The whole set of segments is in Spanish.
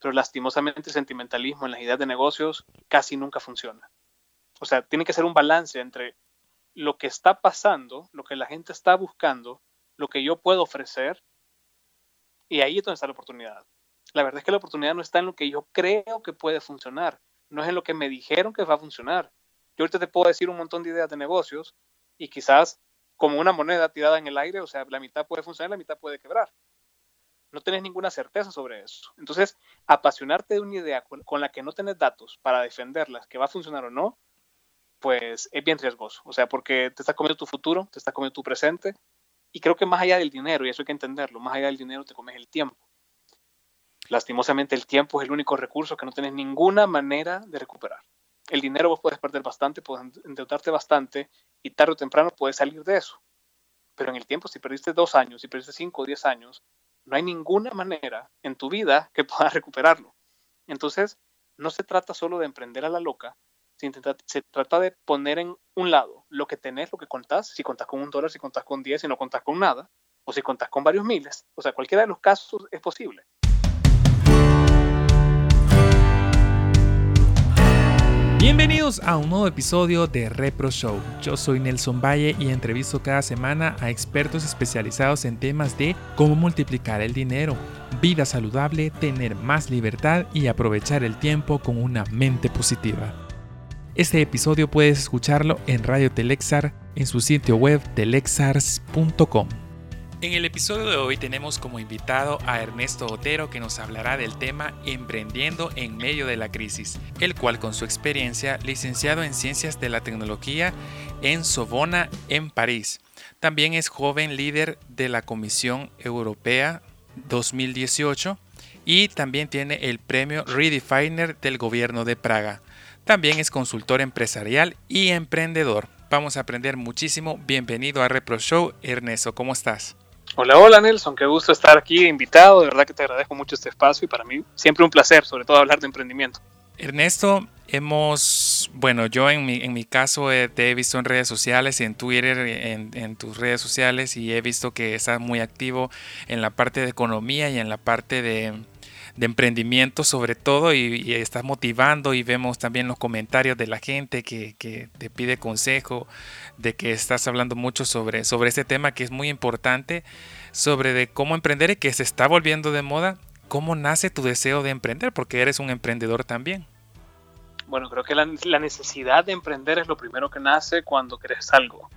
pero lastimosamente el sentimentalismo en las ideas de negocios casi nunca funciona. O sea, tiene que ser un balance entre lo que está pasando, lo que la gente está buscando, lo que yo puedo ofrecer, y ahí es donde está la oportunidad. La verdad es que la oportunidad no está en lo que yo creo que puede funcionar, no es en lo que me dijeron que va a funcionar. Yo ahorita te puedo decir un montón de ideas de negocios y quizás como una moneda tirada en el aire, o sea, la mitad puede funcionar, la mitad puede quebrar. No tienes ninguna certeza sobre eso. Entonces, apasionarte de una idea con, la que no tienes datos para defenderla, que va a funcionar o no, pues es bien riesgoso. O sea, porque te estás comiendo tu futuro, te estás comiendo tu presente, y creo que más allá del dinero, y eso hay que entenderlo, más allá del dinero te comes el tiempo. Lastimosamente el tiempo es el único recurso que no tienes ninguna manera de recuperar. El dinero vos puedes perder bastante, puedes endeudarte bastante y tarde o temprano puedes salir de eso. Pero en el tiempo, si perdiste dos años, si perdiste cinco o diez años, no hay ninguna manera en tu vida que puedas recuperarlo. Entonces, no se trata solo de emprender a la loca, se trata de poner en un lado lo que tenés, lo que contás, si contás con un dólar, si contás con 10, si no contás con nada, o si contás con varios miles. O sea, cualquiera de los casos es posible. Bienvenidos a un nuevo episodio de Repro Show. Yo soy Nelson Valle y entrevisto cada semana a expertos especializados en temas de cómo multiplicar el dinero, vida saludable, tener más libertad y aprovechar el tiempo con una mente positiva. Este episodio puedes escucharlo en Radio Telexar en su sitio web telexars.com. En el episodio de hoy tenemos como invitado a Ernesto Otero que nos hablará del tema Emprendiendo en medio de la crisis, el cual con su experiencia, licenciado en Ciencias de la Tecnología en Sobona en París. También es joven líder de la Comisión Europea 2018 y también tiene el premio Redefiner del gobierno de Praga. También es consultor empresarial y emprendedor. Vamos a aprender muchísimo. Bienvenido a Repro Show. Ernesto, ¿cómo estás? Hola, hola Nelson, qué gusto estar aquí invitado. De verdad que te agradezco mucho este espacio y para mí siempre un placer, sobre todo hablar de emprendimiento. Ernesto, hemos, bueno, yo en mi, en mi caso eh, te he visto en redes sociales, en Twitter, en, en, tus redes sociales y he visto que estás muy activo en la parte de economía y en la parte de, de emprendimiento sobre todo y, estás motivando y vemos también los comentarios de la gente que, te pide consejo, de que estás hablando mucho sobre, sobre este tema que es muy importante, sobre de cómo emprender y que se está volviendo de moda. ¿Cómo nace tu deseo de emprender? Porque eres un emprendedor también. Bueno, creo que la, la necesidad de emprender es lo primero que nace cuando crees algo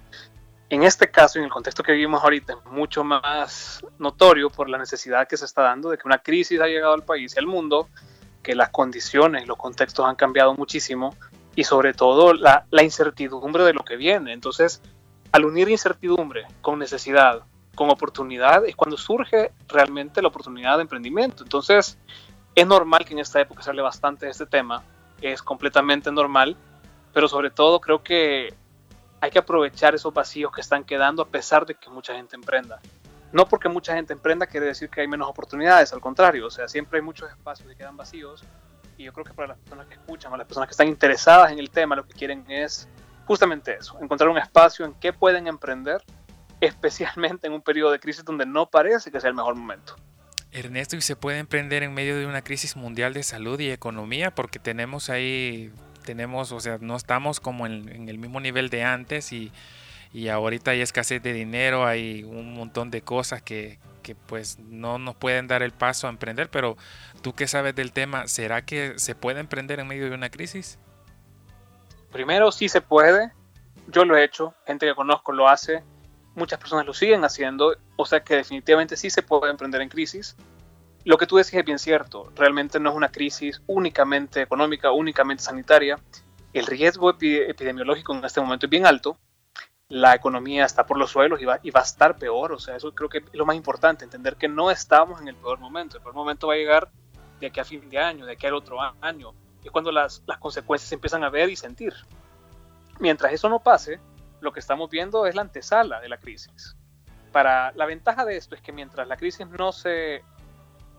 en este caso, en el contexto que vivimos ahorita, es mucho más notorio por la necesidad que se está dando de que una crisis ha llegado al país y al mundo, que las condiciones y los contextos han cambiado muchísimo y sobre todo la, la incertidumbre de lo que viene. Entonces, al unir incertidumbre con necesidad, con oportunidad, es cuando surge realmente la oportunidad de emprendimiento. Entonces, es normal que en esta época se hable bastante de este tema, es completamente normal, pero sobre todo creo que hay que aprovechar esos vacíos que están quedando a pesar de que mucha gente emprenda. No porque mucha gente emprenda quiere decir que hay menos oportunidades, al contrario, o sea, siempre hay muchos espacios que quedan vacíos y yo creo que para las personas que escuchan o las personas que están interesadas en el tema, lo que quieren es justamente eso, encontrar un espacio en que pueden emprender, especialmente en un periodo de crisis donde no parece que sea el mejor momento. Ernesto, ¿y se puede emprender en medio de una crisis mundial de salud y economía? Porque tenemos ahí tenemos, o sea, no estamos como en, el mismo nivel de antes y, ahorita hay escasez de dinero, hay un montón de cosas que, que pues no nos pueden dar el paso a emprender, pero tú que sabes del tema, ¿será que se puede emprender en medio de una crisis? Primero sí se puede, yo lo he hecho, gente que conozco lo hace, muchas personas lo siguen haciendo, o sea que definitivamente sí se puede emprender en crisis. Lo que tú decís es bien cierto, realmente no es una crisis únicamente económica, únicamente sanitaria. El riesgo epidemiológico en este momento es bien alto, la economía está por los suelos y va, y va a estar peor, o sea, eso creo que es lo más importante, entender que no estamos en el peor momento, el peor momento va a llegar de aquí a fin de año, de aquí al otro año, es cuando las, las consecuencias se empiezan a ver y sentir. Mientras eso no pase, lo que estamos viendo es la antesala de la crisis. Para, la ventaja de esto es que mientras la crisis no se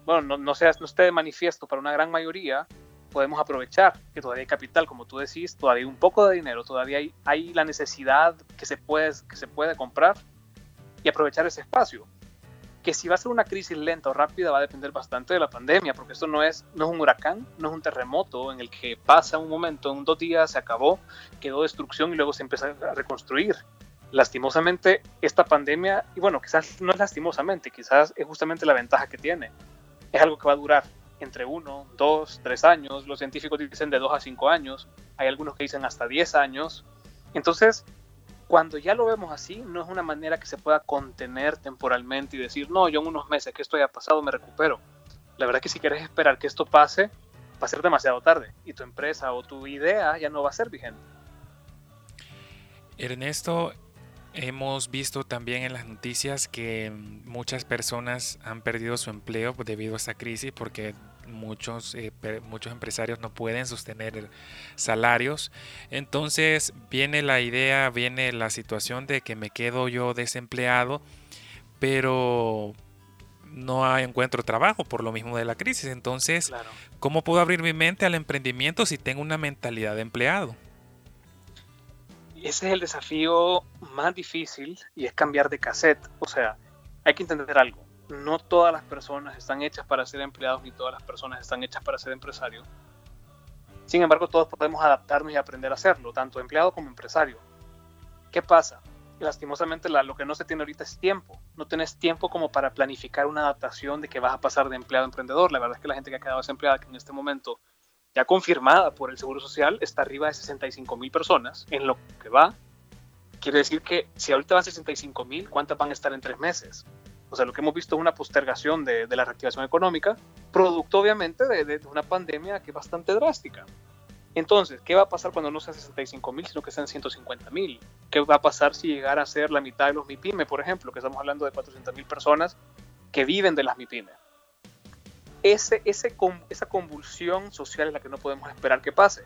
bueno, no, no, sea, no esté de manifiesto para una gran mayoría, podemos aprovechar que todavía hay capital, como tú decís, todavía hay un poco de dinero, todavía hay, hay la necesidad que se, puede, que se puede comprar y aprovechar ese espacio. que si va a ser una crisis lenta o rápida va a depender bastante de la pandemia, porque esto no es, no es un huracán, no es un terremoto en el que pasa un momento, en dos días se acabó, quedó destrucción y luego se empieza a reconstruir. Lastimosamente, esta pandemia, y bueno, quizás no es lastimosamente, quizás es justamente la ventaja que tiene, es algo que va a durar entre uno, dos, tres años, los científicos dicen de dos a cinco años, hay algunos que dicen hasta diez años, entonces cuando ya lo vemos así, no es una manera que se pueda contener temporalmente y decir, no, yo en unos meses que esto haya pasado me recupero. La verdad es que si quieres esperar que esto pase, va a ser demasiado tarde y tu empresa o tu idea ya no va a ser vigente. Ernesto, hemos visto también en las noticias que muchas personas han perdido su empleo debido a esta crisis porque muchos, eh, muchos empresarios no pueden sostener salarios. Entonces viene la idea, viene la situación de que me quedo yo desempleado, pero no encuentro trabajo por lo mismo de la crisis. Entonces, ¿cómo puedo abrir mi mente al emprendimiento si tengo una mentalidad de empleado? Ese es el desafío más difícil y es cambiar de cassette. O sea, hay que entender algo no todas las personas están hechas para ser empleados ni todas las personas están hechas para ser empresarios. Sin embargo, todos podemos adaptarnos y aprender a hacerlo, tanto empleado como empresario. ¿Qué pasa? Lastimosamente lo que no se tiene ahorita es tiempo. No tienes tiempo como para planificar una adaptación de que vas a pasar de empleado a emprendedor. La verdad es que la gente que ha quedado desempleada, en este momento ya confirmada por el Seguro Social, está arriba de 65 mil personas en lo que va. Quiere decir que si ahorita van 65 mil, ¿cuántas van a estar en tres meses? O sea, lo que hemos visto es una postergación de, la reactivación económica, producto obviamente de, una pandemia que es bastante drástica. Entonces, ¿qué va a pasar cuando no sean 65 mil, sino que sean 150 mil? ¿Qué va a pasar si llegara a ser la mitad de los MIPYME, por ejemplo, que estamos hablando de 400 mil personas que viven de las MIPYME? Ese, esa convulsión social es la que no podemos esperar que pase.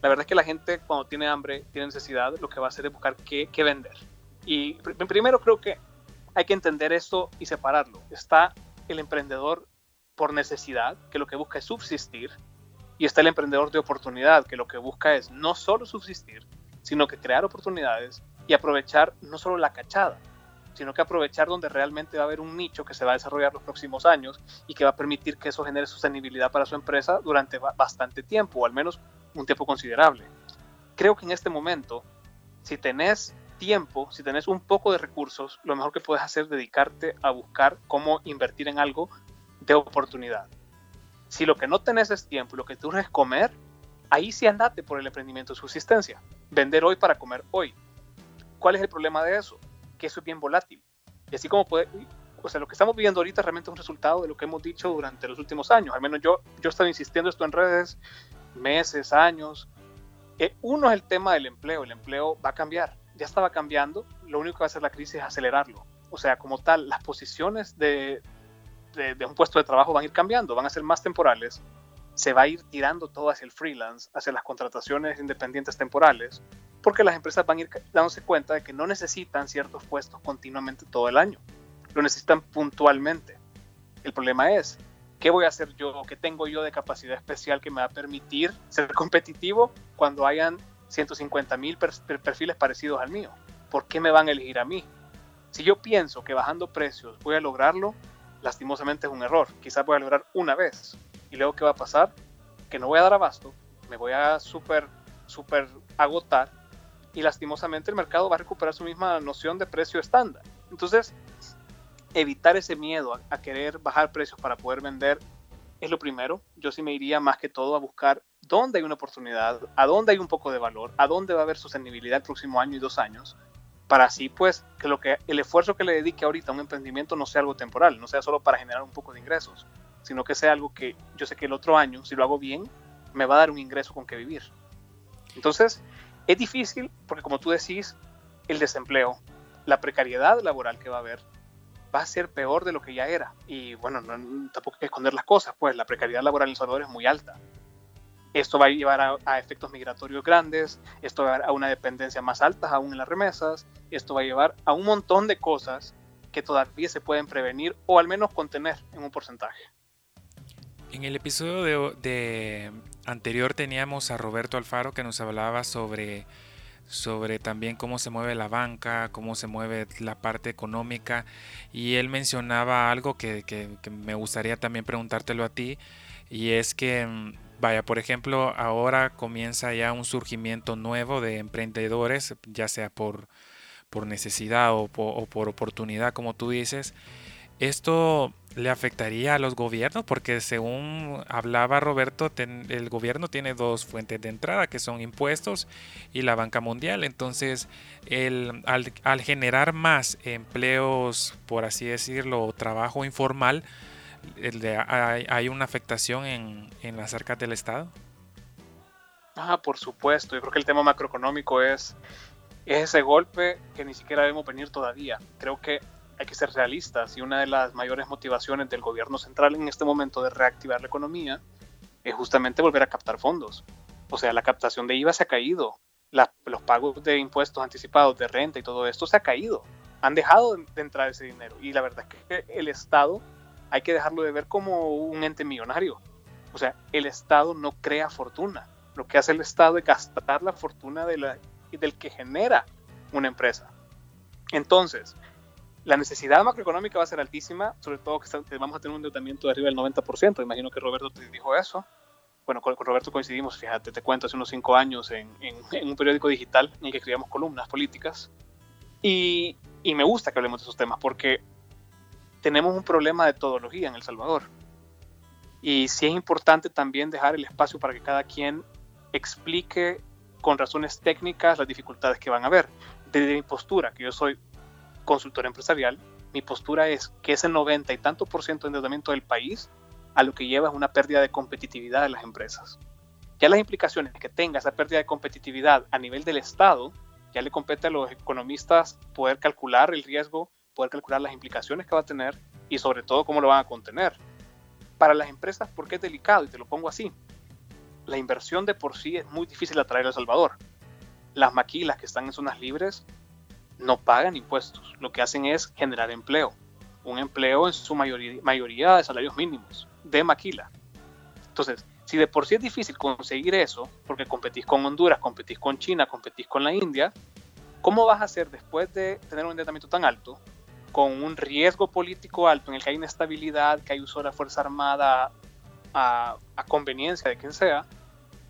La verdad es que la gente cuando tiene hambre, tiene necesidad, lo que va a hacer es buscar qué vender. Y primero creo que hay que entender esto y separarlo. Está el emprendedor por necesidad, que lo que busca es subsistir, y está el emprendedor de oportunidad, que lo que busca es no solo subsistir, sino que crear oportunidades y aprovechar no solo la cachada, sino que aprovechar donde realmente va a haber un nicho que se va a desarrollar los próximos años y que va a permitir que eso genere sostenibilidad para su empresa durante bastante tiempo, o al menos un tiempo considerable. Creo que en este momento, si tenés tiempo, si tenés un poco de recursos, lo mejor que puedes hacer es dedicarte a buscar cómo invertir en algo de oportunidad. Si lo que no tenés es tiempo, lo que tú es comer, ahí sí andate por el emprendimiento de subsistencia. Vender hoy para comer hoy. ¿Cuál es el problema de eso? Que eso es bien volátil. Y así como puede, o sea, lo que estamos viviendo ahorita realmente es un resultado de lo que hemos dicho durante los últimos años. Al menos yo, yo he estado insistiendo esto en redes meses, años. Eh, uno es el tema del empleo. El empleo va a cambiar ya estaba cambiando, lo único que va a hacer la crisis es acelerarlo. O sea, como tal, las posiciones de, de, un puesto de trabajo van a ir cambiando, van a ser más temporales, se va a ir tirando todo hacia el freelance, hacia las contrataciones independientes temporales, porque las empresas van a ir dándose cuenta de que no necesitan ciertos puestos continuamente todo el año, lo necesitan puntualmente. El problema es, ¿qué voy a hacer yo? ¿Qué tengo yo de capacidad especial que me va a permitir ser competitivo cuando hayan 150 mil perfiles parecidos al mío. ¿Por qué me van a elegir a mí? Si yo pienso que bajando precios voy a lograrlo, lastimosamente es un error. Quizás voy a lograr una vez. Y luego, ¿qué va a pasar? Que no voy a dar abasto, me voy a súper, súper agotar y lastimosamente el mercado va a recuperar su misma noción de precio estándar. Entonces, evitar ese miedo a, querer bajar precios para poder vender es lo primero. Yo sí me iría más que todo a buscar dónde hay una oportunidad, a dónde hay un poco de valor, a dónde va a haber sostenibilidad el próximo año y dos años, para así pues que, lo que el esfuerzo que le dedique ahorita a un emprendimiento no sea algo temporal, no sea solo para generar un poco de ingresos, sino que sea algo que yo sé que el otro año, si lo hago bien, me va a dar un ingreso con que vivir. Entonces, es difícil porque como tú decís, el desempleo, la precariedad laboral que va a haber, va a ser peor de lo que ya era. Y bueno, no, tampoco hay que esconder las cosas, pues la precariedad laboral en El Salvador es muy alta. Esto va a llevar a, efectos migratorios grandes, esto va a llevar a una dependencia más alta aún en las remesas, esto va a llevar a un montón de cosas que todavía se pueden prevenir o al menos contener en un porcentaje. En el episodio de, anterior teníamos a Roberto Alfaro que nos hablaba sobre, sobre también cómo se mueve la banca, cómo se mueve la parte económica. Y él mencionaba algo que, me gustaría también preguntártelo a ti, y es que, vaya, por ejemplo, ahora comienza ya un surgimiento nuevo de emprendedores, ya sea por, por necesidad o por oportunidad, como tú dices. Esto le afectaría a los gobiernos porque según hablaba Roberto, el gobierno tiene dos fuentes de entrada que son impuestos y la banca mundial. Entonces, el, al, generar más empleos, por así decirlo, trabajo informal, hay, una afectación en, en las arcas del Estado. Ah, por supuesto. Yo creo que el tema macroeconómico es, es ese golpe que ni siquiera debemos venir todavía. Creo que hay que ser realistas y una de las mayores motivaciones del gobierno central en este momento de reactivar la economía es justamente volver a captar fondos. O sea, la captación de IVA se ha caído, los pagos de impuestos anticipados de renta y todo esto se ha caído. Han dejado de entrar ese dinero y la verdad es que el Estado hay que dejarlo de ver como un ente millonario. O sea, el Estado no crea fortuna. Lo que hace el Estado es gastar la fortuna de la, del que genera una empresa. Entonces, la necesidad macroeconómica va a ser altísima, sobre todo que vamos a tener un endeudamiento de arriba del 90%. Imagino que Roberto te dijo eso. Bueno, con, Roberto coincidimos, fíjate, te cuento, hace unos cinco años en, un periódico digital en el que escribíamos columnas políticas. Y, y me gusta que hablemos de esos temas porque tenemos un problema de todología en El Salvador. Y sí es importante también dejar el espacio para que cada quien explique con razones técnicas las dificultades que van a haber. Desde mi postura, que yo soy consultor empresarial, mi postura es que ese 90 y tanto por ciento de endeudamiento del país a lo que lleva es una pérdida de competitividad de las empresas. Ya las implicaciones que tenga esa pérdida de competitividad a nivel del Estado, ya le compete a los economistas poder calcular el riesgo, poder calcular las implicaciones que va a tener y sobre todo cómo lo van a contener. Para las empresas, porque es delicado, y te lo pongo así, la inversión de por sí es muy difícil atraer a El Salvador. Las maquilas que están en zonas libres no pagan impuestos, lo que hacen es generar empleo, un empleo en su mayoría, de salarios mínimos, de maquila. Entonces, si de por sí es difícil conseguir eso, porque competís con Honduras, competís con China, competís con la India, ¿cómo vas a hacer después de tener un endeudamiento tan alto, con un riesgo político alto en el que hay inestabilidad, que hay uso de la Fuerza Armada a, a conveniencia de quien sea?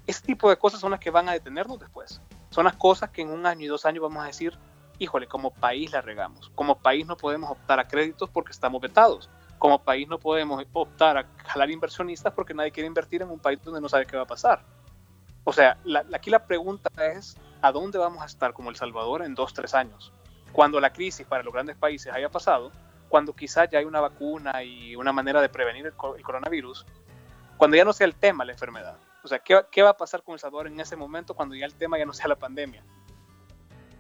Ese tipo de cosas son las que van a detenernos después. Son las cosas que en un año y dos años vamos a decir, híjole, como país la regamos. Como país no podemos optar a créditos porque estamos vetados. Como país no podemos optar a jalar inversionistas porque nadie quiere invertir en un país donde no sabe qué va a pasar. O sea, aquí la pregunta es, ¿a dónde vamos a estar como El Salvador en dos, tres años? Cuando la crisis para los grandes países haya pasado, cuando quizás ya hay una vacuna y una manera de prevenir el, coronavirus, cuando ya no sea el tema la enfermedad. O sea, ¿qué, ¿qué va a pasar con El Salvador en ese momento cuando ya el tema ya no sea la pandemia?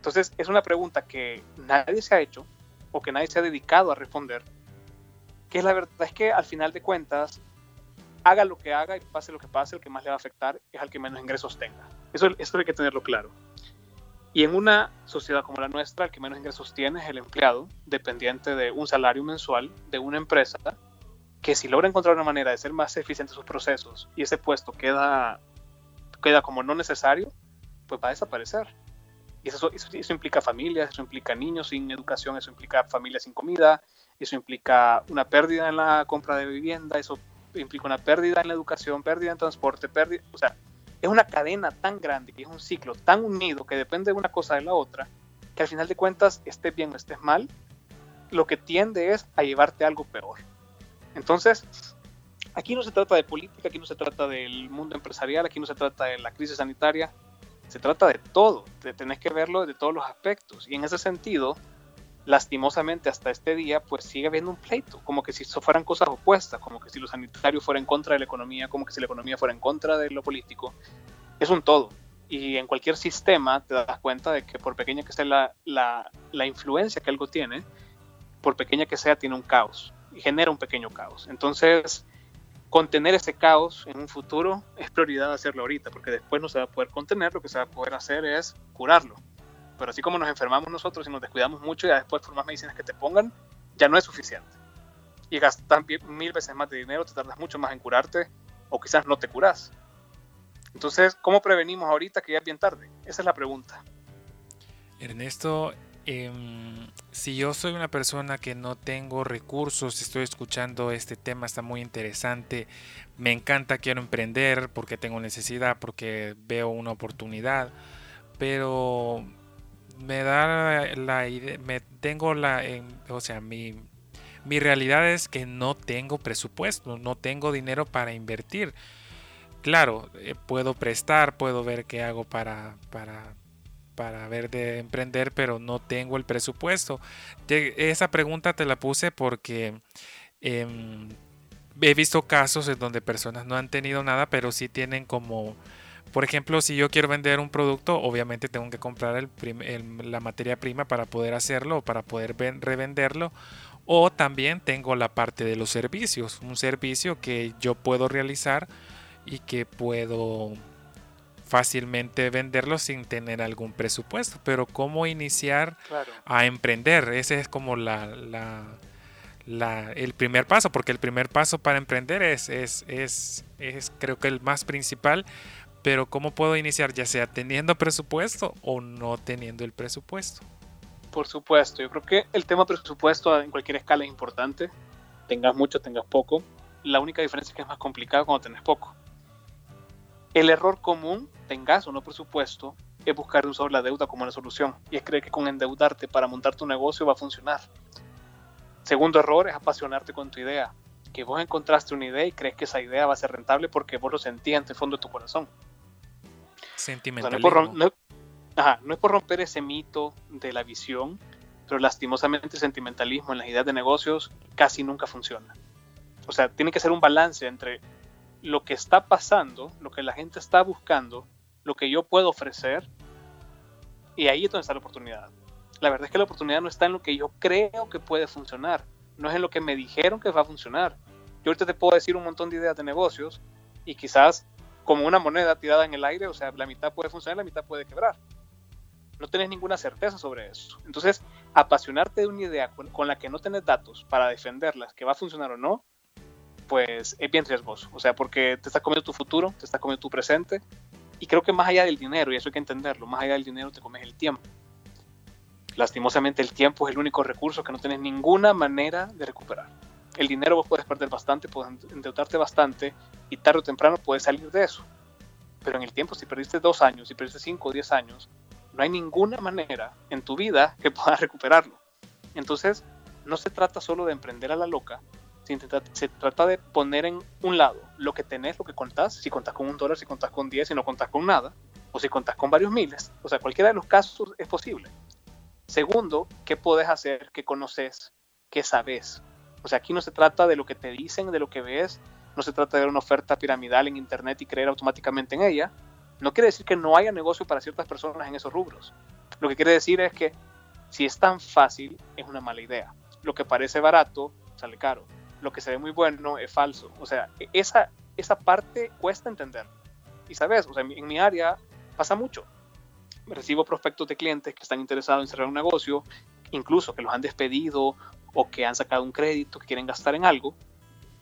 Entonces, es una pregunta que nadie se ha hecho o que nadie se ha dedicado a responder, que la verdad es que al final de cuentas, haga lo que haga y pase lo que pase, el que más le va a afectar es al que menos ingresos tenga. Eso, eso hay que tenerlo claro. Y en una sociedad como la nuestra, el que menos ingresos tiene es el empleado, dependiente de un salario mensual de una empresa, que si logra encontrar una manera de ser más eficiente en sus procesos y ese puesto queda, queda como no necesario, pues va a desaparecer. Y eso, implica familias, eso implica niños sin educación, eso implica familias sin comida, eso implica una pérdida en la compra de vivienda, eso implica una pérdida en la educación, pérdida en transporte, pérdida, o sea, es una cadena tan grande y es un ciclo tan unido que depende de una cosa de la otra, que al final de cuentas, estés bien o estés mal, lo que tiende es a llevarte algo peor. Entonces, aquí no se trata de política, aquí no se trata del mundo empresarial, aquí no se trata de la crisis sanitaria, se trata de todo, de tenés que verlo de todos los aspectos. Y en ese sentido, lastimosamente hasta este día, pues sigue habiendo un pleito, como que si fueran cosas opuestas, como que si lo sanitario fuera en contra de la economía, como que si la economía fuera en contra de lo político. Es un todo. Y en cualquier sistema te das cuenta de que por pequeña que sea la, la, la influencia que algo tiene, por pequeña que sea, tiene un caos y genera un pequeño caos. Entonces, contener ese caos en un futuro es prioridad hacerlo ahorita, porque después no se va a poder contener, lo que se va a poder hacer es curarlo. Pero así como nos enfermamos nosotros y nos descuidamos mucho, y después por más medicinas que te pongan, ya no es suficiente. Y gastas mil veces más de dinero, te tardas mucho más en curarte, o quizás no te curas. Entonces, ¿cómo prevenimos ahorita que ya es bien tarde? Esa es la pregunta. Ernesto, em, si yo soy una persona que no tengo recursos, estoy escuchando este tema, está muy interesante, me encanta, quiero emprender porque tengo necesidad, porque veo una oportunidad, pero me da la idea, me tengo la, o sea, mi, mi realidad es que no tengo presupuesto, no tengo dinero para invertir. Claro, eh, puedo prestar, puedo ver qué hago para, para, para ver de emprender, pero no tengo el presupuesto. esa pregunta te la puse porque em, he visto casos en donde personas no han tenido nada, pero sí tienen como por ejemplo, si yo quiero vender un producto, obviamente tengo que comprar la materia prima para poder hacerlo o para poder revenderlo. O también tengo la parte de los servicios, un servicio que yo puedo realizar y que puedo fácilmente venderlo sin tener algún presupuesto. Pero cómo iniciar a emprender, ese es como la, el primer paso, porque el primer paso para emprender es, es, es, es creo que el más principal pero ¿cómo puedo iniciar? Ya sea teniendo presupuesto o no teniendo el presupuesto. Por supuesto, yo creo que el tema presupuesto en cualquier escala es importante. Tengas mucho, tengas poco. La única diferencia es que es más complicado cuando tenés poco. El error común, tengas o no presupuesto, es buscar un sobre la deuda como una solución. Y es creer que con endeudarte para montar tu negocio va a funcionar. Segundo error es apasionarte con tu idea. Que vos encontraste una idea y crees que esa idea va a ser rentable porque vos lo sentías en el fondo de tu corazón Sentimentalismo. no, es por, romper ese mito de la visión, pero lastimosamente el sentimentalismo en las ideas de negocios casi nunca funciona. O sea, tiene que ser un balance entre lo que está pasando, lo que la gente está buscando, lo que yo puedo ofrecer, y ahí es donde está la oportunidad. La verdad es que la oportunidad no está en lo que yo creo que puede funcionar, no es en lo que me dijeron que va a funcionar. Yo ahorita te puedo decir un montón de ideas de negocios y quizás como una moneda tirada en el aire, o sea, la mitad puede funcionar, la mitad puede quebrar. No tenés ninguna certeza sobre eso. Entonces, apasionarte de una idea con, la que no tenés datos para defenderla, que va a funcionar o no, pues es bien riesgoso. O sea, porque te está comiendo tu futuro, te está comiendo tu presente. Y creo que más allá del dinero, y eso hay que entenderlo, más allá del dinero te comes el tiempo. Lastimosamente el tiempo es el único recurso que no tienes ninguna manera de recuperar el dinero vos puedes perder bastante, puedes endeudarte bastante y tarde o temprano puedes salir de eso. Pero en el tiempo, si perdiste dos años, si perdiste cinco o diez años, no hay ninguna manera en tu vida que puedas recuperarlo. Entonces, no se trata solo de emprender a la loca, se trata de poner en un lado lo que tenés, lo que contás, si contás con un dólar, si contás con diez, si no contás con nada, o si contás con varios miles. O sea, cualquiera de los casos es posible. Segundo, ¿qué puedes hacer? ¿Qué conoces? ¿Qué sabes? O sea, aquí no se trata de lo que te dicen, de lo que ves, no se trata de una oferta piramidal en Internet y creer automáticamente en ella. No quiere decir que no haya negocio para ciertas personas en esos rubros. Lo que quiere decir es que si es tan fácil, es una mala idea. Lo que parece barato, sale caro. Lo que se ve muy bueno es falso. O sea, esa, esa parte cuesta entender. Y sabes, o sea, en mi área pasa mucho. Recibo prospectos de clientes que están interesados en cerrar un negocio, incluso que los han despedido o que han sacado un crédito, que quieren gastar en algo,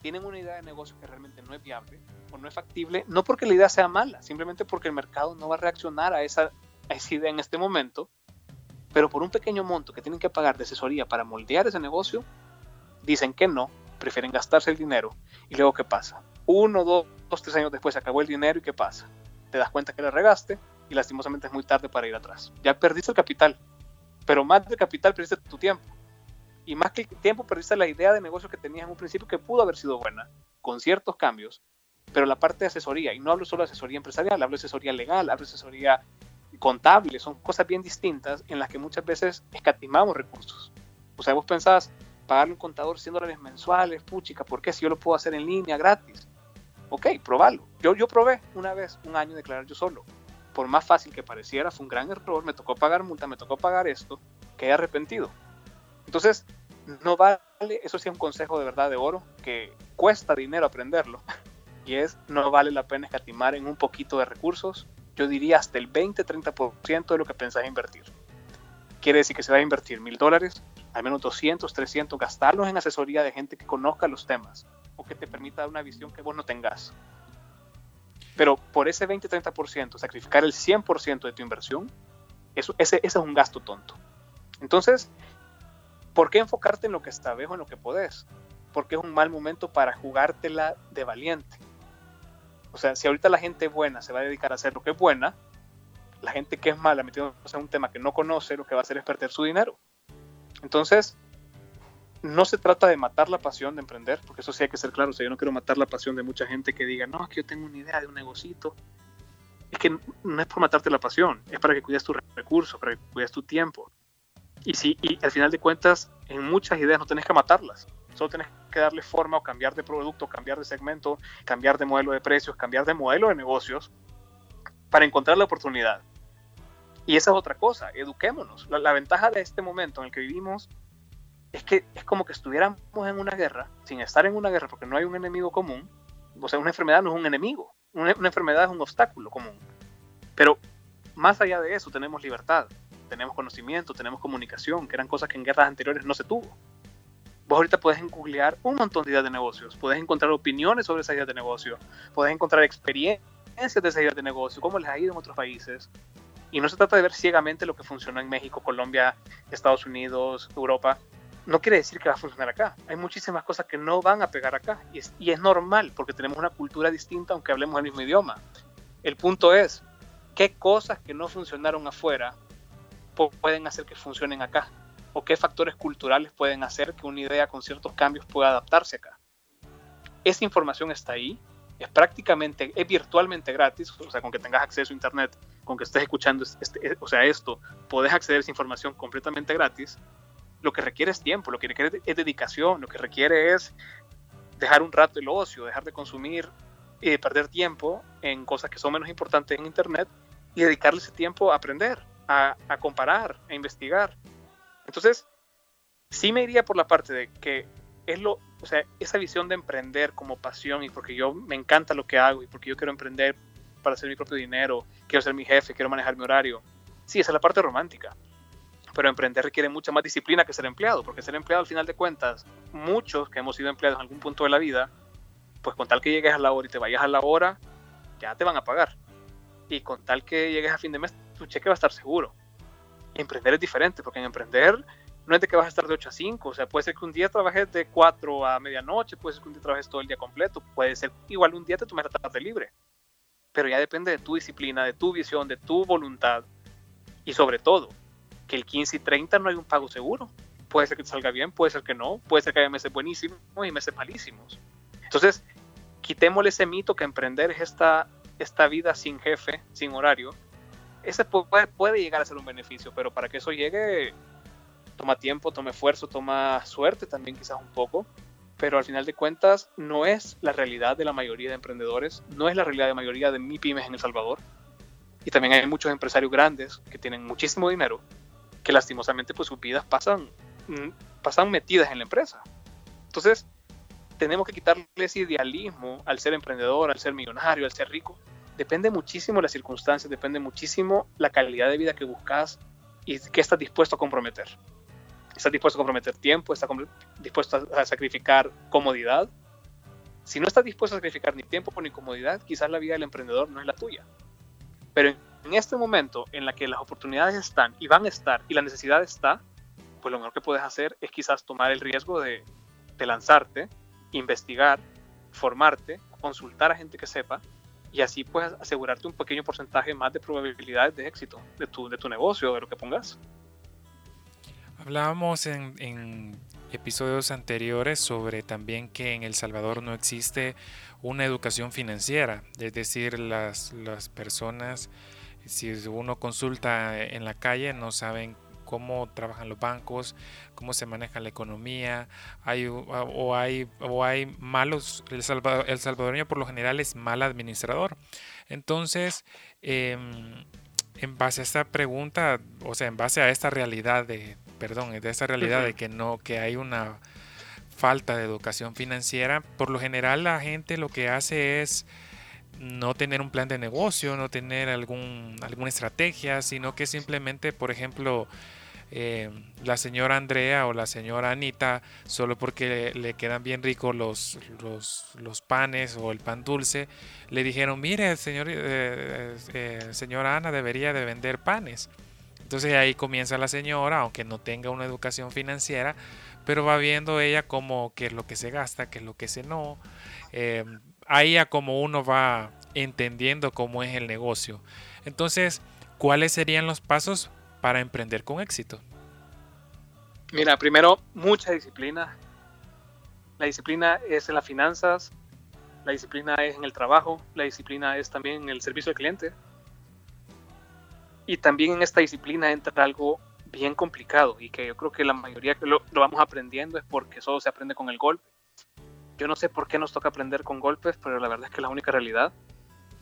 tienen una idea de negocio que realmente no es viable o no es factible, no porque la idea sea mala, simplemente porque el mercado no va a reaccionar a esa, a esa idea en este momento, pero por un pequeño monto que tienen que pagar de asesoría para moldear ese negocio, dicen que no, prefieren gastarse el dinero y luego ¿qué pasa? Uno, dos, dos tres años después se acabó el dinero y ¿qué pasa? Te das cuenta que le regaste y lastimosamente es muy tarde para ir atrás. Ya perdiste el capital, pero más del capital perdiste tu tiempo y más que el tiempo perdiste la idea de negocio que tenías en un principio que pudo haber sido buena, con ciertos cambios, pero la parte de asesoría, y no hablo solo de asesoría empresarial, hablo de asesoría legal, hablo de asesoría contable, son cosas bien distintas en las que muchas veces escatimamos recursos. O sea, vos pensás, pagarle un contador 100 dólares mensuales, puchica, ¿por qué si yo lo puedo hacer en línea gratis? Ok, probalo. Yo, yo probé una vez, un año, declarar yo solo. Por más fácil que pareciera, fue un gran error, me tocó pagar multa, me tocó pagar esto, quedé arrepentido. Entonces, no vale, eso sí es un consejo de verdad de oro, que cuesta dinero aprenderlo, y es no vale la pena escatimar en un poquito de recursos, yo diría hasta el 20-30% de lo que pensás invertir. Quiere decir que se va a invertir mil dólares, al menos 200, 300, gastarlos en asesoría de gente que conozca los temas o que te permita dar una visión que vos no tengas. Pero por ese 20-30%, sacrificar el 100% de tu inversión, Eso, ese, ese es un gasto tonto. Entonces, ¿por qué enfocarte en lo que está o en lo que podés? Porque es un mal momento para jugártela de valiente. O sea, si ahorita la gente buena se va a dedicar a hacer lo que es buena, la gente que es mala metiéndose en un tema que no conoce, lo que va a hacer es perder su dinero. Entonces, no se trata de matar la pasión de emprender, porque eso sí hay que ser claro. O sea, yo no quiero matar la pasión de mucha gente que diga, no, es que yo tengo una idea de un negocito. Es que no es por matarte la pasión, es para que cuides tus recursos, para que cuides tu tiempo. Y, si, y al final de cuentas, en muchas ideas no tenés que matarlas, solo tenés que darle forma o cambiar de producto, cambiar de segmento, cambiar de modelo de precios, cambiar de modelo de negocios para encontrar la oportunidad. Y esa es otra cosa, eduquémonos. La, ventaja de este momento en el que vivimos es que es como que estuviéramos en una guerra, sin estar en una guerra porque no hay un enemigo común. O sea, una enfermedad no es un enemigo, una, enfermedad es un obstáculo común. Pero más allá de eso tenemos libertad, tenemos conocimiento, tenemos comunicación, que eran cosas que en guerras anteriores no se tuvo. Vos ahorita puedes googlear un montón de ideas de negocios, puedes encontrar opiniones sobre esas ideas de negocio, puedes encontrar experiencias de esas ideas de negocio, cómo les ha ido en otros países. Y no se trata de ver ciegamente lo que funcionó en México, Colombia, Estados Unidos, Europa. No quiere decir que va a funcionar acá. Hay muchísimas cosas que no van a pegar acá. Y es, y es normal, porque tenemos una cultura distinta, aunque hablemos el mismo idioma. El punto es, ¿qué cosas que no funcionaron afuera pueden hacer que funcionen acá? ¿O qué factores culturales pueden hacer que una idea con ciertos cambios pueda adaptarse acá? Esa información está ahí, es prácticamente, es virtualmente gratis, o sea, con que tengas acceso a Internet, con que estés escuchando este, o sea, esto, podés acceder a esa información completamente gratis. Lo que requiere es tiempo, lo que requiere es dedicación, lo que requiere es dejar un rato el ocio, dejar de consumir y de perder tiempo en cosas que son menos importantes en Internet y dedicarle ese tiempo a aprender a, comparar, a investigar. Entonces, sí me iría por la parte de que es lo, o sea, esa visión de emprender como pasión y porque yo me encanta lo que hago y porque yo quiero emprender para hacer mi propio dinero, quiero ser mi jefe, quiero manejar mi horario. Sí, esa es la parte romántica. Pero emprender requiere mucha más disciplina que ser empleado, porque ser empleado al final de cuentas, muchos que hemos sido empleados en algún punto de la vida, pues con tal que llegues a la hora y te vayas a la hora, ya te van a pagar. Y con tal que llegues a fin de mes, tu cheque va a estar seguro. Emprender es diferente, porque en emprender no es de que vas a estar de 8 a 5, o sea, puede ser que un día trabajes de 4 a medianoche, puede ser que un día trabajes todo el día completo, puede ser igual un día te tomes la tarde libre, pero ya depende de tu disciplina, de tu visión, de tu voluntad y sobre todo, que el 15 y 30 no hay un pago seguro. Puede ser que salga bien, puede ser que no, puede ser que haya meses buenísimos y meses malísimos. Entonces, quitémosle ese mito que emprender es esta, esta vida sin jefe, sin horario, ese puede, puede llegar a ser un beneficio, pero para que eso llegue, toma tiempo, toma esfuerzo, toma suerte también quizás un poco, pero al final de cuentas no es la realidad de la mayoría de emprendedores, no es la realidad de la mayoría de mi pymes en El Salvador. Y también hay muchos empresarios grandes que tienen muchísimo dinero, que lastimosamente pues sus vidas pasan, mm, pasan metidas en la empresa. Entonces, tenemos que quitarle ese idealismo al ser emprendedor, al ser millonario, al ser rico, depende muchísimo las circunstancias, depende muchísimo la calidad de vida que buscas y qué estás dispuesto a comprometer. ¿Estás dispuesto a comprometer tiempo? ¿Estás dispuesto a sacrificar comodidad? Si no estás dispuesto a sacrificar ni tiempo ni comodidad, quizás la vida del emprendedor no es la tuya. Pero en este momento en la que las oportunidades están y van a estar y la necesidad está, pues lo mejor que puedes hacer es quizás tomar el riesgo de, de lanzarte, investigar, formarte, consultar a gente que sepa y así puedes asegurarte un pequeño porcentaje más de probabilidades de éxito de tu, de tu negocio, de lo que pongas. Hablábamos en, episodios anteriores sobre también que en El Salvador no existe una educación financiera, es decir, las, las personas, si uno consulta en la calle, no saben cómo trabajan los bancos, cómo se maneja la economía, hay, o, hay, o hay malos, el, salvadoreño por lo general es mal administrador. Entonces, em, en base a esta pregunta, o sea, en base a esta realidad de, perdón, de esta realidad de que no, que hay una falta de educación financiera, por lo general la gente lo que hace es no tener un plan de negocio, no tener algún, alguna estrategia, sino que simplemente, por ejemplo, eh, la señora Andrea o la señora Anita, solo porque le, quedan bien ricos los, los, panes o el pan dulce, le dijeron, mire, señor, eh, eh, señora Ana debería de vender panes. Entonces ahí comienza la señora, aunque no tenga una educación financiera, pero va viendo ella como qué es lo que se gasta, qué es lo que se no. Eh, ahí a como uno va entendiendo cómo es el negocio. Entonces, ¿cuáles serían los pasos para emprender con éxito? Mira, primero, mucha disciplina. La disciplina es en las finanzas, la disciplina es en el trabajo, la disciplina es también en el servicio al cliente. Y también en esta disciplina entra algo bien complicado y que yo creo que la mayoría que lo, vamos aprendiendo es porque solo se aprende con el golpe. Yo no sé por qué nos toca aprender con golpes, pero la verdad es que es la única realidad.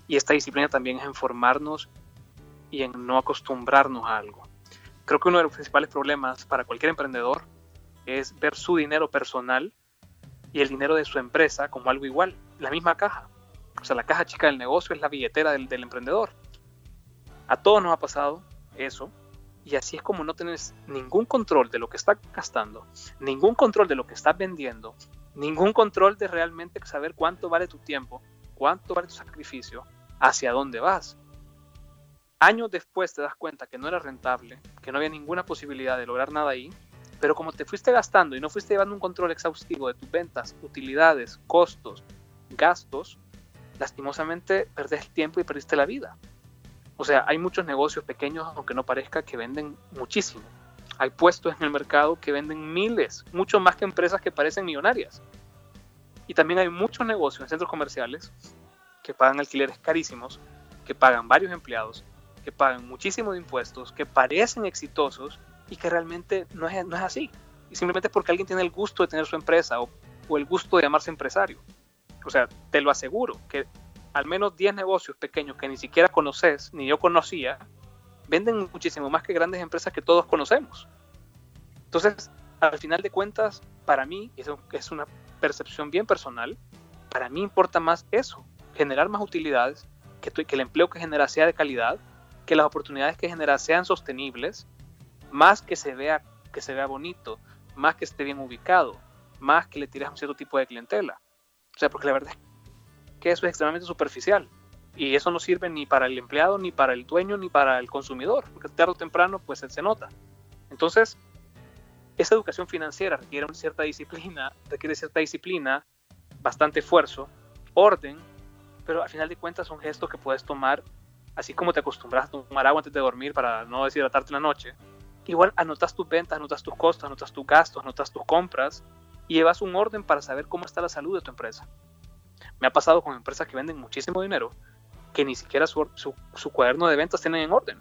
Y esta disciplina también es en formarnos y en no acostumbrarnos a algo. Creo que uno de los principales problemas para cualquier emprendedor es ver su dinero personal y el dinero de su empresa como algo igual, la misma caja. O sea, la caja chica del negocio es la billetera del emprendedor. A todos nos ha pasado eso y así es como no tienes ningún control de lo que está gastando, ningún control de lo que estás vendiendo, ningún control de realmente saber cuánto vale tu tiempo, cuánto vale tu sacrificio, hacia dónde vas. Años después te das cuenta que no era rentable, que no había ninguna posibilidad de lograr nada ahí, pero como te fuiste gastando y no fuiste llevando un control exhaustivo de tus ventas, utilidades, costos, gastos, lastimosamente perdés el tiempo y perdiste la vida. O sea, hay muchos negocios pequeños, aunque no parezca, que venden muchísimo. Hay puestos en el mercado que venden miles, mucho más que empresas que parecen millonarias. Y también hay muchos negocios en centros comerciales que pagan alquileres carísimos, que pagan varios empleados, que pagan muchísimos impuestos, que parecen exitosos y que realmente no es, no es así. Y simplemente porque alguien tiene el gusto de tener su empresa o, o el gusto de llamarse empresario. O sea, te lo aseguro, que al menos 10 negocios pequeños que ni siquiera conoces, ni yo conocía, venden muchísimo más que grandes empresas que todos conocemos. Entonces, al final de cuentas, para mí, eso es una percepción bien personal, para mí importa más eso, generar más utilidades, que, que el empleo que genera sea de calidad, que las oportunidades que genera sean sostenibles, más que se vea, que se vea bonito, más que esté bien ubicado, más que le tires a un cierto tipo de clientela. O sea, porque la verdad es que eso es extremadamente superficial. Y eso no sirve ni para el empleado, ni para el dueño, ni para el consumidor, porque tarde o temprano pues se nota. Entonces, esa educación financiera requiere cierta disciplina, requiere cierta disciplina, bastante esfuerzo, orden, pero al final de cuentas son gestos que puedes tomar, así como te acostumbras a tomar agua antes de dormir para no deshidratarte la noche. Igual anotas tus ventas, anotas tus costos, anotas tus gastos, anotas tus compras y llevas un orden para saber cómo está la salud de tu empresa. Me ha pasado con empresas que venden muchísimo dinero que ni siquiera su, su, cuaderno de ventas tienen en orden.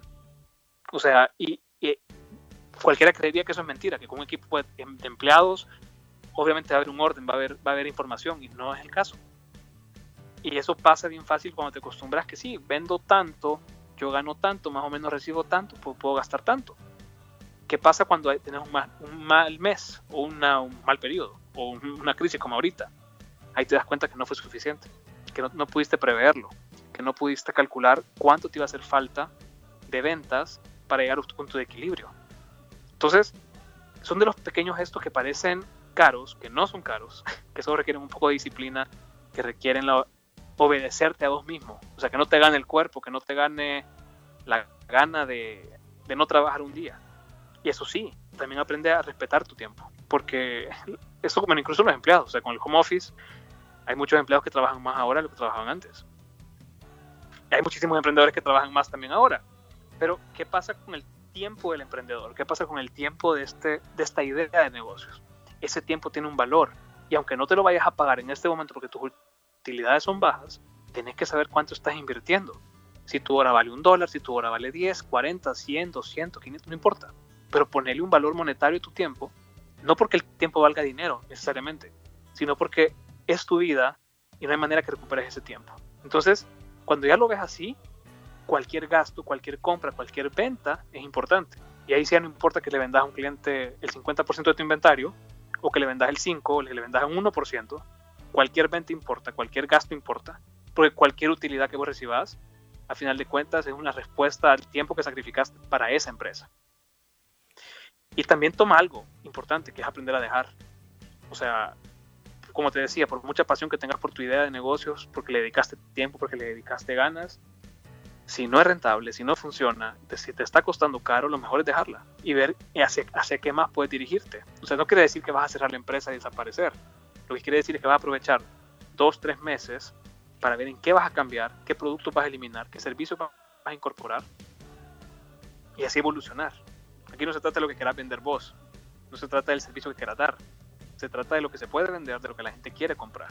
O sea, y, y, cualquiera creería que eso es mentira, que con un equipo de, de, empleados obviamente va a haber un orden, va a haber, va a haber información y no es el caso. Y eso pasa bien fácil cuando te acostumbras que sí, vendo tanto, yo gano tanto, más o menos recibo tanto, pues puedo gastar tanto. ¿Qué pasa cuando tenés un mal, mes o un mal periodo o una crisis como ahorita? Ahí te das cuenta que no fue suficiente, que no, no pudiste preverlo, que no pudiste calcular cuánto te iba a hacer falta de ventas para llegar a un punto de equilibrio. Entonces, son de los pequeños gestos que parecen caros, que no son caros, que solo requieren un poco de disciplina, que requieren la, obedecerte a vos mismo. O sea, que no te gane el cuerpo, que no te gane la gana de, de no trabajar un día. Y eso sí, también aprende a respetar tu tiempo. Porque eso, bueno, incluso los empleados, o sea, con el home office, hay muchos empleados que trabajan más ahora de lo que trabajaban antes hay muchísimos emprendedores que trabajan más también ahora. Pero, ¿qué pasa con el tiempo del emprendedor? ¿Qué pasa con el tiempo de, este, de esta idea de negocios? Ese tiempo tiene un valor. Y aunque no te lo vayas a pagar en este momento porque tus utilidades son bajas, tenés que saber cuánto estás invirtiendo. Si tu hora vale un dólar, si tu hora vale 10, 40, 100, 200, 500, no importa. Pero ponerle un valor monetario a tu tiempo, no porque el tiempo valga dinero necesariamente, sino porque es tu vida y no hay manera que recuperes ese tiempo. Entonces, cuando ya lo ves así, cualquier gasto, cualquier compra, cualquier venta es importante. Y ahí sí no importa que le vendas a un cliente el 50% de tu inventario, o que le vendas el 5%, o que le vendas un 1%, cualquier venta importa, cualquier gasto importa, porque cualquier utilidad que vos recibas, a final de cuentas, es una respuesta al tiempo que sacrificaste para esa empresa. Y también toma algo importante, que es aprender a dejar. O sea, como te decía, por mucha pasión que tengas por tu idea de negocios, porque le dedicaste tiempo, porque le dedicaste ganas, Si no es rentable, si no funciona, si te está costando caro, lo mejor es dejarla y ver hacia, hacia qué más puedes dirigirte. O sea, no quiere decir que vas a cerrar la empresa y desaparecer. Lo que quiere decir es que vas a aprovechar dos, tres meses para ver en qué vas a cambiar, qué productos vas a eliminar, qué servicios vas a incorporar y así evolucionar. Aquí no se trata de lo que quieras vender vos, no se trata del servicio que quieras dar, se trata de lo que se puede vender, de lo que la gente quiere comprar.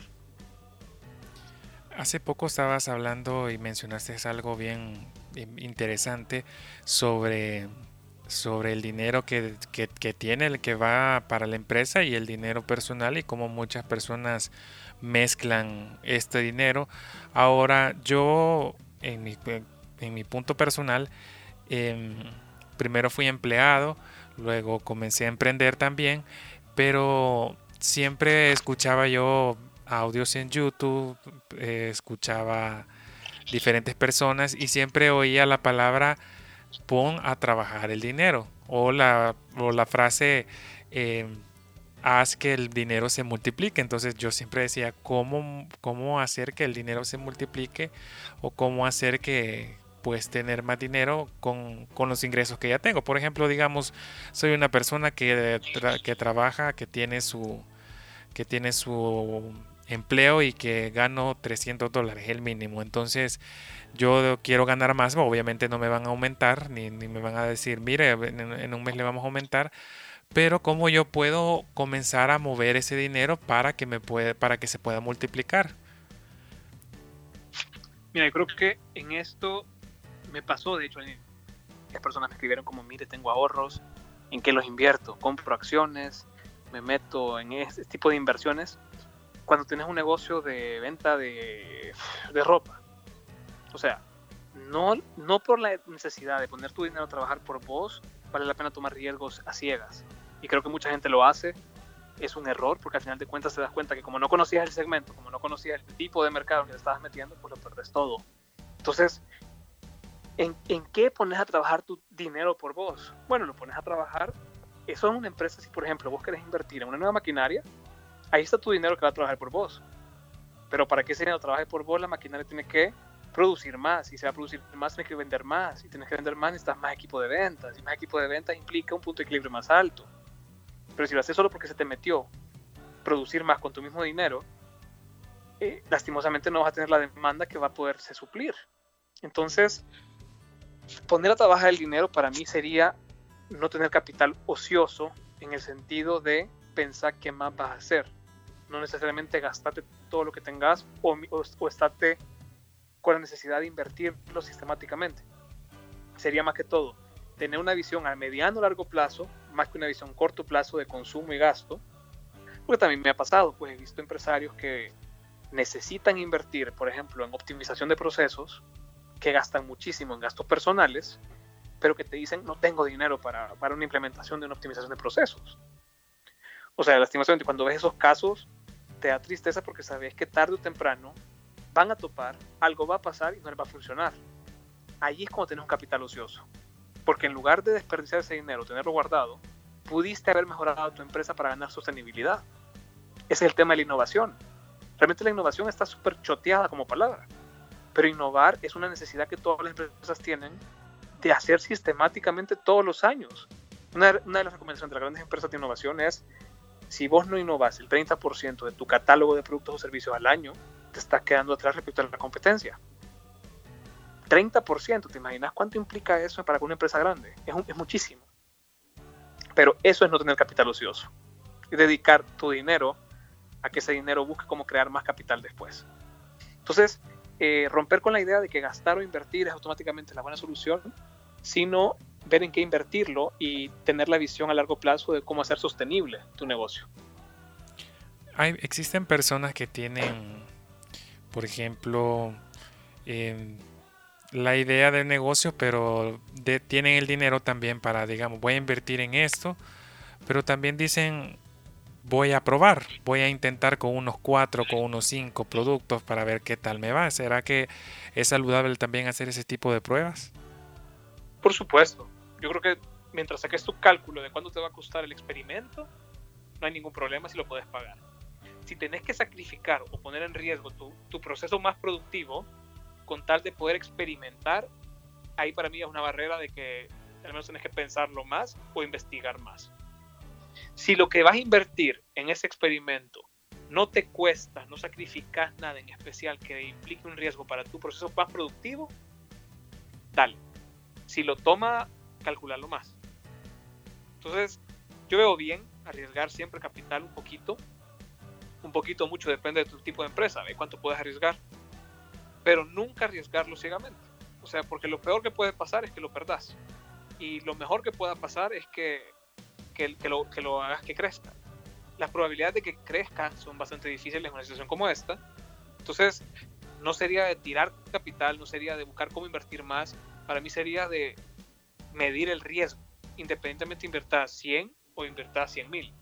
Hace poco estabas hablando y mencionaste algo bien interesante sobre, sobre el dinero que, que, tiene, el que va para la empresa y el dinero personal y cómo muchas personas mezclan este dinero. Ahora yo, en mi, en mi punto personal, em, primero fui empleado, luego comencé a emprender también, pero siempre escuchaba yo audios en YouTube, eh, escuchaba diferentes personas y siempre oía la palabra pon a trabajar el dinero o la, o la frase em, haz que el dinero se multiplique. Entonces yo siempre decía, ¿cómo, cómo hacer que el dinero se multiplique? O cómo hacer que pues tener más dinero con, los ingresos que ya tengo. Por ejemplo, digamos, soy una persona que, que trabaja, que tiene su que tiene su empleo y que gano 300 dólares, el mínimo. Entonces, yo quiero ganar más, obviamente no me van a aumentar, ni, me van a decir, mire, en, un mes le vamos a aumentar, pero cómo yo puedo comenzar a mover ese dinero para que me puede, para que se pueda multiplicar. Mira, creo que en esto me pasó, de hecho, las personas me escribieron como, mire, tengo ahorros, ¿en qué los invierto? Compro acciones, me meto en este tipo de inversiones. Cuando tienes un negocio de venta de, de ropa, o sea, no, no por la necesidad de poner tu dinero a trabajar por vos, vale la pena tomar riesgos a ciegas y creo que mucha gente lo hace, es un error porque al final de cuentas te das cuenta que como no conocías el segmento, como no conocías el tipo de mercado que te estabas metiendo, pues lo perdes todo. Entonces, ¿en, ¿en qué pones a trabajar tu dinero por vos? Bueno, lo pones a trabajar, eso en una empresa, si por ejemplo vos querés invertir en una nueva maquinaria, ahí está tu dinero que va a trabajar por vos. Pero para que ese dinero trabaje por vos, la maquinaria tiene que producir más. Y se va a producir más, tienes que vender más. Y tienes que vender más, necesitas más equipo de ventas. Y más equipo de ventas implica un punto de equilibrio más alto. Pero si lo haces solo porque se te metió producir más con tu mismo dinero, eh, lastimosamente no vas a tener la demanda que va a poderse suplir. Entonces, poner a trabajar el dinero para mí sería no tener capital ocioso en el sentido de pensar qué más vas a hacer. No necesariamente gastarte todo lo que tengas o, o, estarte con la necesidad de invertirlo sistemáticamente. Sería más que todo tener una visión a mediano o largo plazo, más que una visión corto plazo de consumo y gasto, porque también me ha pasado, pues he visto empresarios que necesitan invertir, por ejemplo, en optimización de procesos, que gastan muchísimo en gastos personales, pero que te dicen no tengo dinero para, para una implementación de una optimización de procesos. O sea, lastimosamente cuando ves esos casos, te da tristeza porque sabes que tarde o temprano van a topar, algo va a pasar y no les va a funcionar. Allí es cuando tienes un capital ocioso. Porque en lugar de desperdiciar ese dinero, tenerlo guardado, pudiste haber mejorado tu empresa para ganar sostenibilidad. Ese es el tema de la innovación. Realmente la innovación está súper choteada como palabra. Pero innovar es una necesidad que todas las empresas tienen de hacer sistemáticamente todos los años. Una, una de las recomendaciones de las grandes empresas de innovación es, si vos no innovas el 30% de tu catálogo de productos o servicios al año, te estás quedando atrás respecto a la competencia. 30%, ¿te imaginas cuánto implica eso para una empresa grande? Es, muchísimo. Pero eso es no tener capital ocioso. Y dedicar tu dinero a que ese dinero busque cómo crear más capital después. Entonces, eh, romper con la idea de que gastar o invertir es automáticamente la buena solución, sino ver en qué invertirlo y tener la visión a largo plazo de cómo hacer sostenible tu negocio. Hay, existen personas que tienen, por ejemplo, eh, la idea del negocio, pero tienen el dinero también para, digamos, voy a invertir en esto, pero también dicen, voy a probar, voy a intentar con unos cuatro, con unos cinco productos para ver qué tal me va. ¿Será que es saludable también hacer ese tipo de pruebas? Por supuesto. Yo creo que mientras saques tu cálculo de cuánto te va a costar el experimento, no hay ningún problema si lo puedes pagar. Si tenés que sacrificar o poner en riesgo tu, tu proceso más productivo, con tal de poder experimentar, ahí para mí es una barrera de que al menos tienes que pensarlo más o investigar más. Si lo que vas a invertir en ese experimento no te cuesta, no sacrificas nada en especial que implique un riesgo para tu proceso más productivo, dale. Si lo toma, calcularlo más. Entonces, yo veo bien arriesgar siempre capital un poquito. Un poquito, mucho, depende de tu tipo de empresa, de cuánto puedes arriesgar. Pero nunca arriesgarlo ciegamente. O sea, porque lo peor que puede pasar es que lo perdas. Y lo mejor que pueda pasar es que, que, lo, que lo hagas que crezca. Las probabilidades de que crezca son bastante difíciles en una situación como esta. Entonces, no sería de tirar capital, no sería de buscar cómo invertir más. Para mí sería de medir el riesgo, independientemente invertir 100 o invertir 100 mil.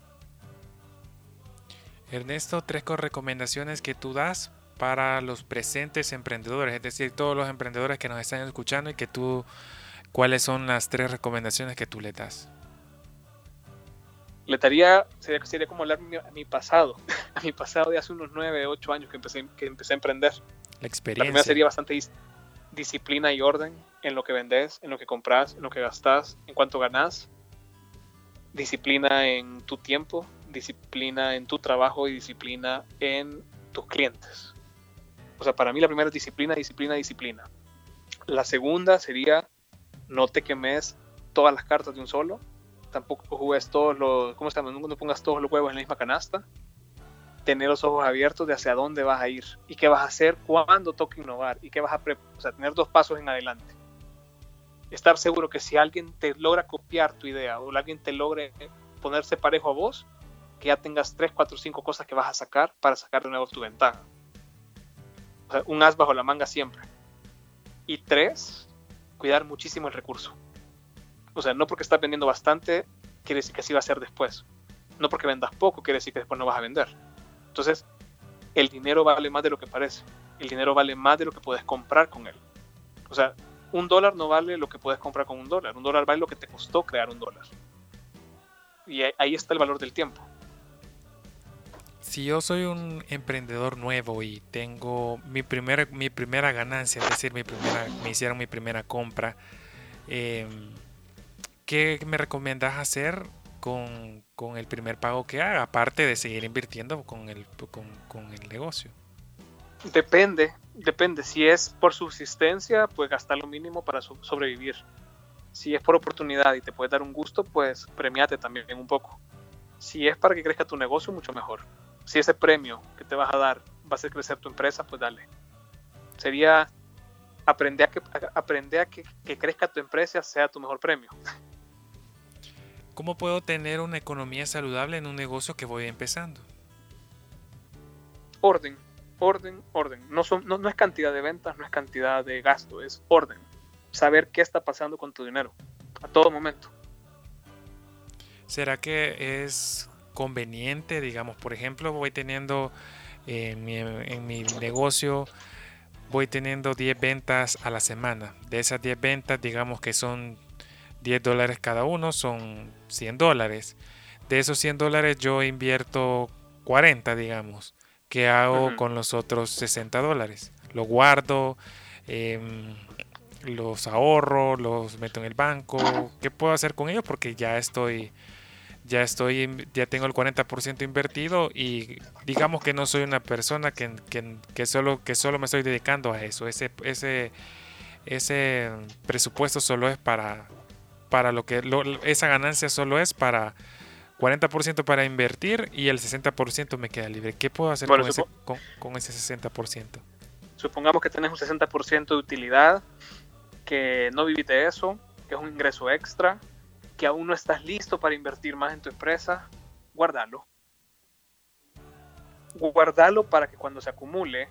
Ernesto, tres recomendaciones que tú das para los presentes emprendedores, es decir, todos los emprendedores que nos están escuchando y que tú, ¿cuáles son las tres recomendaciones que tú le das? Le daría, sería, sería como hablar a mi pasado, a mi pasado de hace unos 9, 8 años que empecé, que empecé a emprender. La experiencia. La primera sería bastante disciplina y orden en lo que vendes, en lo que compras, en lo que gastas, en cuánto ganas. Disciplina en tu tiempo, disciplina en tu trabajo y disciplina en tus clientes. O sea, para mí la primera es disciplina, disciplina, disciplina. La segunda sería no te quemes todas las cartas de un solo. Tampoco juegues todos los, ¿cómo se llama? No pongas todos los huevos en la misma canasta. Tener los ojos abiertos de hacia dónde vas a ir y qué vas a hacer cuando toque innovar y qué vas a, o sea, tener dos pasos en adelante. Estar seguro que si alguien te logra copiar tu idea o alguien te logre ponerse parejo a vos, que ya tengas 3, 4, 5 cosas que vas a sacar para sacar de nuevo tu ventaja un as bajo la manga siempre. Y tres, cuidar muchísimo el recurso. O sea, no porque estás vendiendo bastante, quiere decir que así va a ser después. No porque vendas poco, quiere decir que después no vas a vender. Entonces, el dinero vale más de lo que parece. El dinero vale más de lo que puedes comprar con él. O sea, un dólar no vale lo que puedes comprar con un dólar. Un dólar vale lo que te costó crear un dólar. Y ahí está el valor del tiempo si yo soy un emprendedor nuevo y tengo mi, primer, mi primera ganancia, es decir, me hicieron mi primera compra, em, ¿qué me recomiendas hacer con, el primer pago que haga, aparte de seguir invirtiendo con el, con, el negocio? Depende, depende. Si es por subsistencia, pues gastar lo mínimo para sobrevivir. Si es por oportunidad y te puedes dar un gusto, pues premiate también un poco. Si es para que crezca tu negocio, mucho mejor si ese premio que te vas a dar va a hacer crecer tu empresa, pues dale. Sería aprender a que, aprender a que, crezca tu empresa sea tu mejor premio. ¿Cómo puedo tener una economía saludable en un negocio que voy empezando? Orden, orden, orden. No, son, no, no es cantidad de ventas, no es cantidad de gasto, es orden. Saber qué está pasando con tu dinero a todo momento. ¿Será que es conveniente, digamos, por ejemplo, voy teniendo en mi, negocio, voy teniendo 10 ventas a la semana. De esas 10 ventas, digamos que son 10 dólares cada uno, son 100 dólares. De esos 100 dólares yo invierto 40, digamos. que hago con los otros 60 dólares? Lo guardo, em, los ahorro, los meto en el banco. ¿Qué puedo hacer con ellos? Porque ya estoy ya estoy, ya tengo el 40% invertido y digamos que no soy una persona que, que, solo, que solo me estoy dedicando a eso. Ese, ese, ese presupuesto solo es para, para lo que, esa ganancia solo es para 40% para invertir y el 60% me queda libre. ¿Qué puedo hacer con, ese, con, ese 60%? Supongamos que tenés un 60% de utilidad, que no viviste de eso, que es un ingreso extra que aún no estás listo para invertir más en tu empresa, guardalo. Guardalo para que cuando se acumule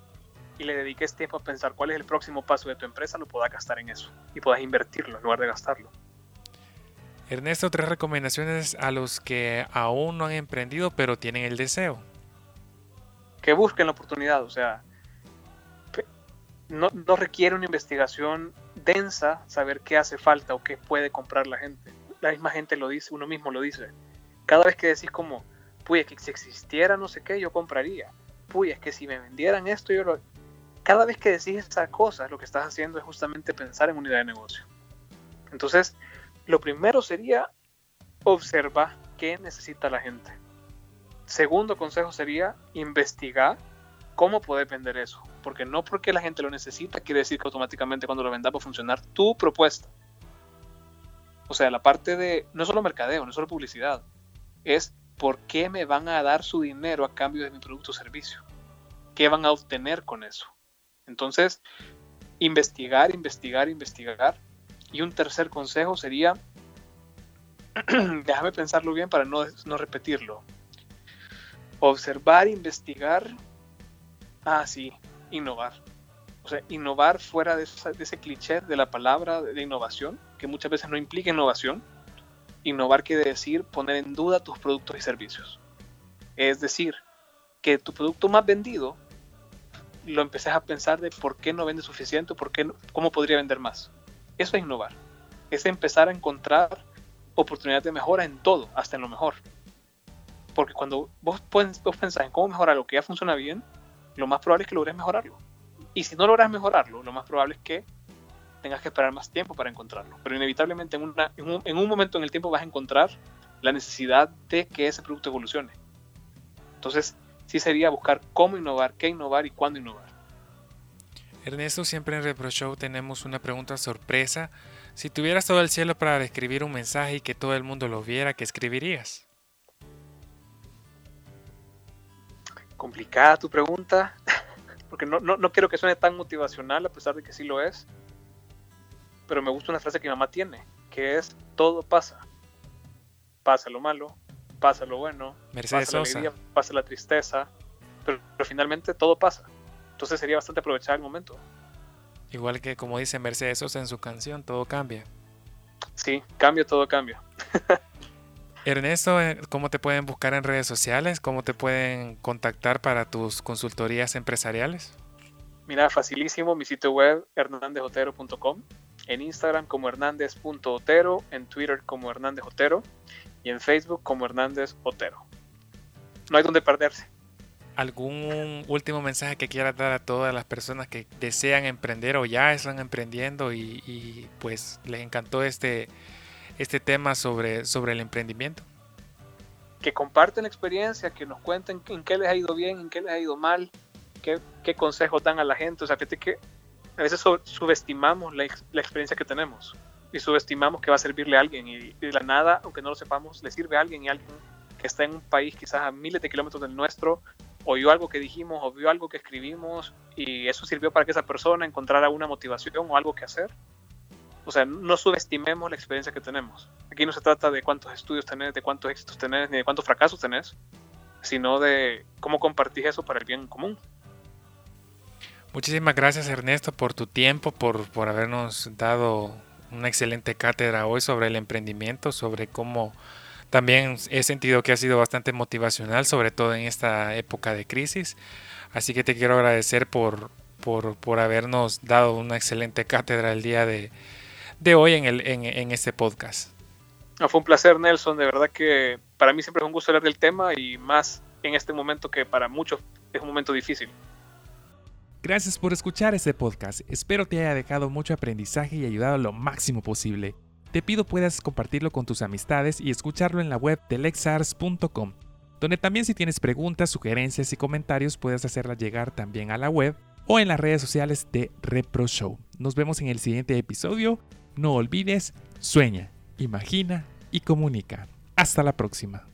y le dediques tiempo a pensar cuál es el próximo paso de tu empresa, lo puedas gastar en eso y puedas invertirlo en lugar de gastarlo. Ernesto, tres recomendaciones a los que aún no han emprendido pero tienen el deseo. Que busquen la oportunidad, o sea, no, requiere una investigación densa saber qué hace falta o qué puede comprar la gente la misma gente lo dice, uno mismo lo dice. Cada vez que decís como, puy, es que si existiera no sé qué, yo compraría. Puy, es que si me vendieran esto, yo lo... Cada vez que decís esas cosas, lo que estás haciendo es justamente pensar en unidad de negocio. Entonces, lo primero sería observar qué necesita la gente. Segundo consejo sería investigar cómo poder vender eso. Porque no porque la gente lo necesita quiere decir que automáticamente cuando lo vendas va a funcionar tu propuesta. O sea, la parte de no solo mercadeo, no solo publicidad, es por qué me van a dar su dinero a cambio de mi producto o servicio. ¿Qué van a obtener con eso? Entonces, investigar, investigar, investigar. Y un tercer consejo sería, déjame pensarlo bien para no, no repetirlo. Observar, investigar. Ah, sí, innovar. O sea, innovar fuera de, ese cliché de la palabra de innovación, que muchas veces no implica innovación. Innovar quiere decir poner en duda tus productos y servicios. Es decir, que tu producto más vendido lo empecés a pensar de por qué no vende suficiente, por qué cómo podría vender más. Eso es innovar. Es empezar a encontrar oportunidades de mejora en todo, hasta en lo mejor. Porque cuando vos, vos pensás en cómo mejorar lo que ya funciona bien, lo más probable es que logres mejorarlo. Y si no logras mejorarlo, lo más probable es que tengas que esperar más tiempo para encontrarlo. Pero inevitablemente en, un, en un momento en el tiempo vas a encontrar la necesidad de que ese producto evolucione. Entonces, sí sería buscar cómo innovar, qué innovar y cuándo innovar. Ernesto, siempre en Repro Show tenemos una pregunta sorpresa. Si tuvieras todo el cielo para escribir un mensaje y que todo el mundo lo viera, ¿qué escribirías? Complicada tu pregunta, porque no, no, quiero que suene tan motivacional, a pesar de que sí lo es. Pero me gusta una frase que mi mamá tiene, que es, todo pasa. Pasa lo malo, pasa lo bueno, pasa la alegría, pasa la tristeza, pero, finalmente todo pasa. Entonces sería bastante aprovechar el momento. Igual que como dice Mercedes Sosa en su canción, todo cambia. Sí, cambio, todo cambia. Ernesto, eh, ¿cómo te pueden buscar en redes sociales? ¿Cómo te pueden contactar para tus consultorías empresariales? Mira, facilísimo, mi sitio web hernandezotero.com, en Instagram como hernandez.otero, en Twitter como Hernández Otero y en Facebook como Hernández Otero. No hay donde perderse. ¿Algún último mensaje que quieras dar a todas las personas que desean emprender o ya están emprendiendo y, pues les encantó este, este tema sobre, sobre el emprendimiento? Que comparten la experiencia, que nos cuenten en qué les ha ido bien, en qué les ha ido mal, qué, qué consejos dan a la gente. O sea, fíjate que a veces subestimamos la, la experiencia que tenemos y subestimamos que va a servirle a alguien y de la nada, aunque no lo sepamos, le sirve a alguien y alguien que está en un país quizás a miles de kilómetros del nuestro oyó algo que dijimos o vio algo que escribimos y eso sirvió para que esa persona encontrara una motivación o algo que hacer. O sea, no subestimemos la experiencia que tenemos. Aquí no se trata de cuántos estudios tenés, de cuántos éxitos tenés, ni de cuántos fracasos tenés, sino de cómo compartís eso para el bien común. Muchísimas gracias Ernesto por tu tiempo, por, por habernos dado una excelente cátedra hoy sobre el emprendimiento, sobre cómo también he sentido que ha sido bastante motivacional, sobre todo en esta época de crisis. Así que te quiero agradecer por, por, habernos dado una excelente cátedra el día de, hoy en, el, en, este podcast. fue un placer, Nelson. De verdad que para mí siempre es un gusto hablar del tema y más en este momento que para muchos es un momento difícil. Gracias por escuchar este podcast. Espero te haya dejado mucho aprendizaje y ayudado lo máximo posible. Te pido puedas compartirlo con tus amistades y escucharlo en la web de lexars.com, donde también si tienes preguntas, sugerencias y comentarios puedes hacerlas llegar también a la web o en las redes sociales de Repro Show. Nos vemos en el siguiente episodio. No olvides, sueña, imagina y comunica. Hasta la próxima.